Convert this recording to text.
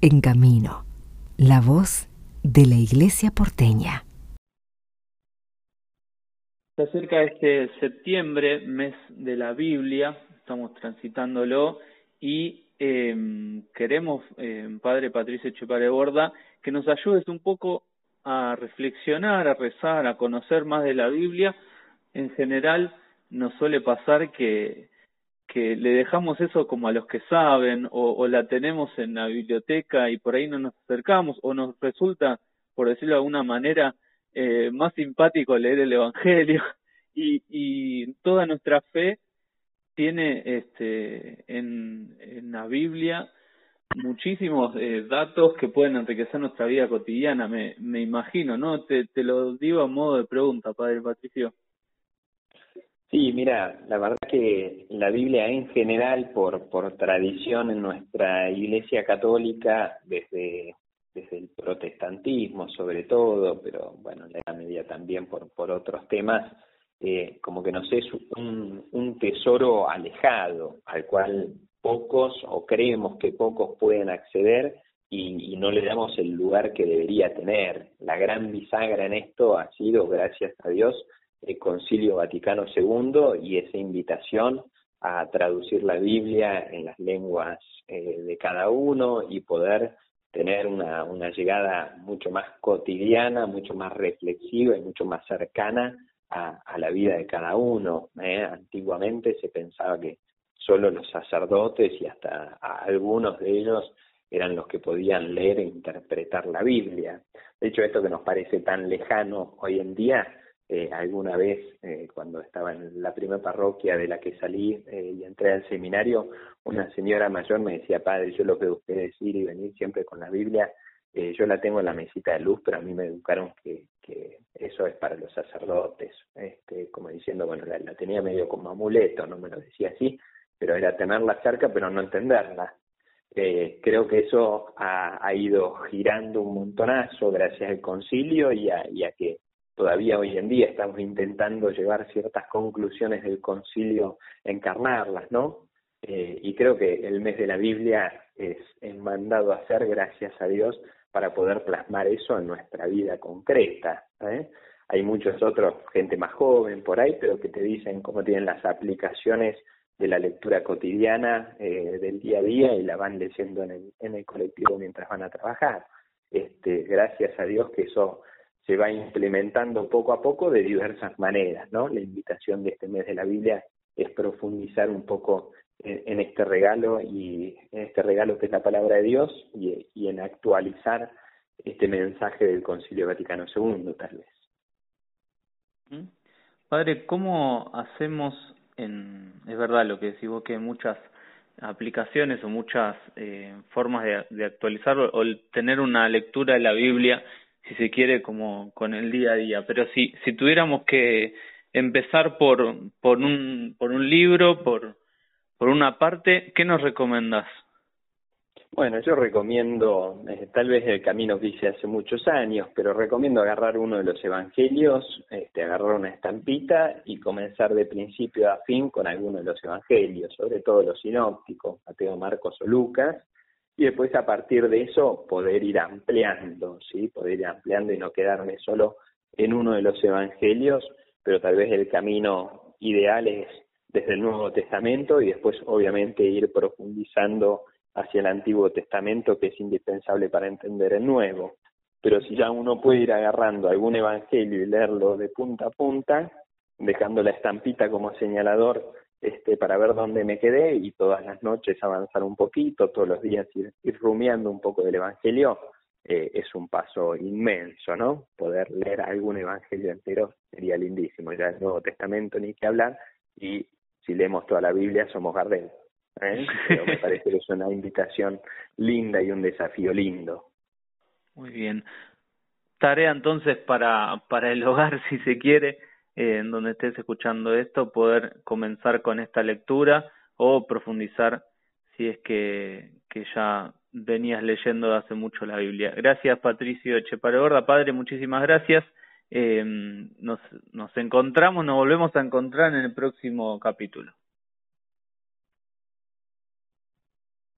En Camino, la voz de la Iglesia porteña. Se acerca este septiembre, mes de la Biblia, estamos transitándolo y eh, queremos, eh, Padre Patricio Borda, que nos ayudes un poco a reflexionar, a rezar, a conocer más de la Biblia. En general nos suele pasar que, que le dejamos eso como a los que saben o, la tenemos en la biblioteca y por ahí no nos acercamos o nos resulta, por decirlo de alguna manera, eh, más simpático leer el Evangelio y, y toda nuestra fe tiene este en, en la Biblia muchísimos eh, datos que pueden enriquecer nuestra vida cotidiana, me, me imagino, ¿no? Te, te lo digo a modo de pregunta, Padre Patricio. Sí, mira, la verdad que la Biblia en general, por, por tradición en nuestra Iglesia Católica, desde, desde el protestantismo sobre todo, pero bueno, en la Media también por, por otros temas, eh, como que nos es un, un tesoro alejado al cual pocos o creemos que pocos pueden acceder y, y, no le damos el lugar que debería tener. La gran bisagra en esto ha sido, gracias a Dios, el Concilio Vaticano II y esa invitación a traducir la Biblia en las lenguas eh, de cada uno y poder tener una, una llegada mucho más cotidiana, mucho más reflexiva y mucho más cercana a, a la vida de cada uno. ¿eh? Antiguamente se pensaba que solo los sacerdotes y hasta algunos de ellos eran los que podían leer e interpretar la Biblia. De hecho, esto que nos parece tan lejano hoy en día, eh, alguna vez eh, cuando estaba en la primera parroquia de la que salí eh, y entré al seminario, una señora mayor me decía, padre, yo lo que usted decir y venir siempre con la Biblia, yo la tengo en la mesita de luz, pero a mí me educaron que, que eso es para los sacerdotes, este, como diciendo, bueno, la, tenía medio como amuleto, no me lo decía así, pero era tenerla cerca pero no entenderla. Creo que eso ha, ha, ido girando un montonazo gracias al concilio y a, que todavía hoy en día estamos intentando llevar ciertas conclusiones del concilio, encarnarlas, ¿no? Eh, y creo que el mes de la Biblia es, es mandado a hacer, gracias a Dios, para poder plasmar eso en nuestra vida concreta. ¿eh? Hay muchos otros, gente más joven por ahí, pero que te dicen cómo tienen las aplicaciones de la lectura cotidiana eh, del día a día y la van leyendo en el, en el colectivo mientras van a trabajar. Este, gracias a Dios que eso se va implementando poco a poco de diversas maneras, ¿no? La invitación de este mes de la Biblia es profundizar un poco en, este regalo y en este regalo que es la palabra de Dios y, en actualizar este mensaje del Concilio Vaticano II, tal vez. Padre, ¿cómo hacemos en, es verdad lo que decís vos, que muchas aplicaciones o muchas eh, formas de, de actualizarlo o tener una lectura de la Biblia, si se quiere, como con el día a día. Pero si, si tuviéramos que empezar por, por, un, por un libro, por, por una parte, ¿qué nos recomendás? Bueno, yo recomiendo, eh, tal vez el camino que hice hace muchos años, pero recomiendo agarrar uno de los evangelios, este, agarrar una estampita y comenzar de principio a fin con alguno de los evangelios, sobre todo los sinópticos, Mateo, Marcos o Lucas, y después a partir de eso poder ir ampliando, ¿sí? Poder ir ampliando y no quedarme solo en uno de los evangelios, pero tal vez el camino ideal es desde el Nuevo Testamento y después obviamente ir profundizando hacia el Antiguo Testamento que es indispensable para entender el Nuevo. Pero si ya uno puede ir agarrando algún evangelio y leerlo de punta a punta, dejando la estampita como señalador este, para ver dónde me quedé y todas las noches avanzar un poquito, todos los días ir, ir rumiando un poco del Evangelio, eh, es un paso inmenso, ¿no? Poder leer algún Evangelio entero sería lindísimo, ya el Nuevo Testamento ni que hablar, y si leemos toda la Biblia somos Gardel. ¿eh? Pero me parece que es una invitación linda y un desafío lindo. Muy bien. Tarea entonces para, para el hogar, si se quiere, eh, en donde estés escuchando esto, poder comenzar con esta lectura o profundizar si es que, ya venías leyendo hace mucho la Biblia. Gracias Patricio Gorda, Padre, muchísimas gracias. Eh, nos, nos encontramos, nos volvemos a encontrar en el próximo capítulo.